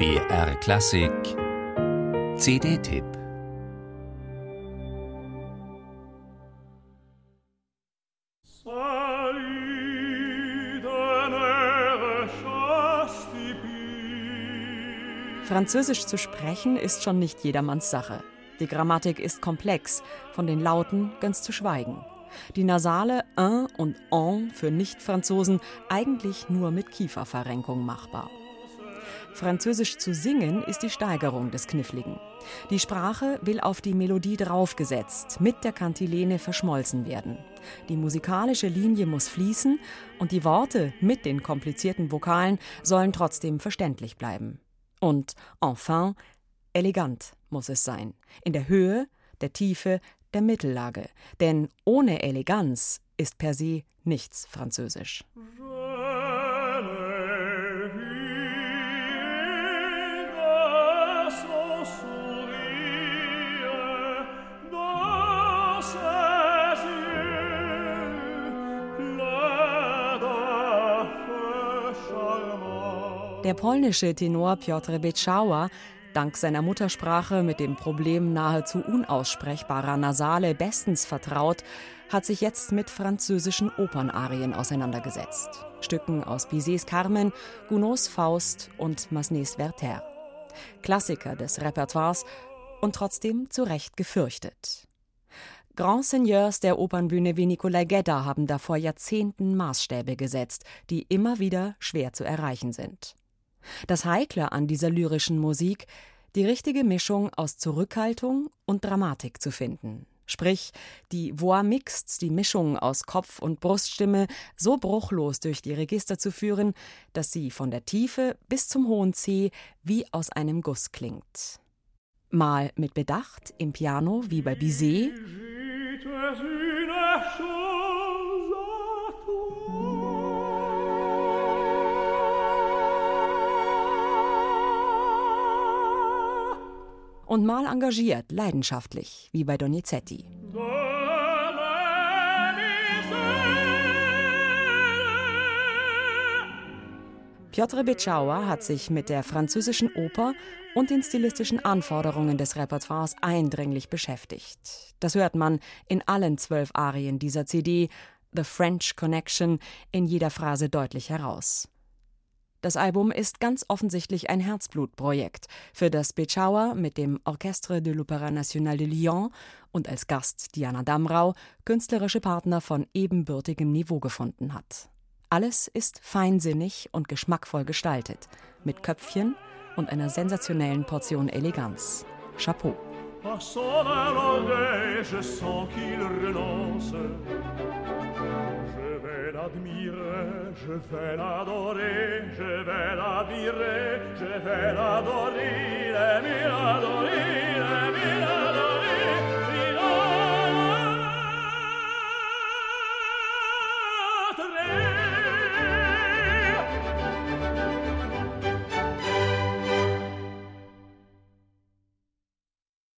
BR Klassik CD-Tipp Französisch zu sprechen ist schon nicht jedermanns Sache. Die Grammatik ist komplex, von den Lauten ganz zu schweigen. Die Nasale un und en für Nicht-Franzosen eigentlich nur mit Kieferverrenkung machbar. Französisch zu singen ist die Steigerung des Kniffligen. Die Sprache will auf die Melodie draufgesetzt, mit der Kantilene verschmolzen werden. Die musikalische Linie muss fließen und die Worte mit den komplizierten Vokalen sollen trotzdem verständlich bleiben. Und enfin, elegant muss es sein. In der Höhe, der Tiefe, der Mittellage. Denn ohne Eleganz ist per se nichts Französisch. Der polnische Tenor Piotr Beczała, dank seiner Muttersprache mit dem Problem nahezu unaussprechbarer Nasale bestens vertraut, hat sich jetzt mit französischen Opernarien auseinandergesetzt. Stücken aus Bizets Carmen, Gounods Faust und Massenets Werther. Klassiker des Repertoires und trotzdem zu Recht gefürchtet. Grand Seigneurs der Opernbühne wie Nicolai Gedda haben da vor Jahrzehnten Maßstäbe gesetzt, die immer wieder schwer zu erreichen sind. Das Heikle an dieser lyrischen Musik, die richtige Mischung aus Zurückhaltung und Dramatik zu finden. Sprich, die Voix mixte, die Mischung aus Kopf- und Bruststimme, so bruchlos durch die Register zu führen, dass sie von der Tiefe bis zum hohen C wie aus einem Guss klingt. Mal mit Bedacht im Piano wie bei Bizet, und mal engagiert, leidenschaftlich, wie bei Donizetti. Piotr Beczała hat sich mit der französischen Oper und den stilistischen Anforderungen des Repertoires eindringlich beschäftigt. Das hört man in allen zwölf Arien dieser CD, The French Connection, in jeder Phrase deutlich heraus. Das Album ist ganz offensichtlich ein Herzblutprojekt, für das Beczała mit dem Orchestre de l'Opéra National de Lyon und als Gast Diana Damrau künstlerische Partner von ebenbürtigem Niveau gefunden hat. Alles ist feinsinnig und geschmackvoll gestaltet, mit Köpfchen und einer sensationellen Portion Eleganz. Chapeau. l'admirer, je vais l'adorer, je vais l'admirer, je vais l'adorer, l'aimer, l'adorer.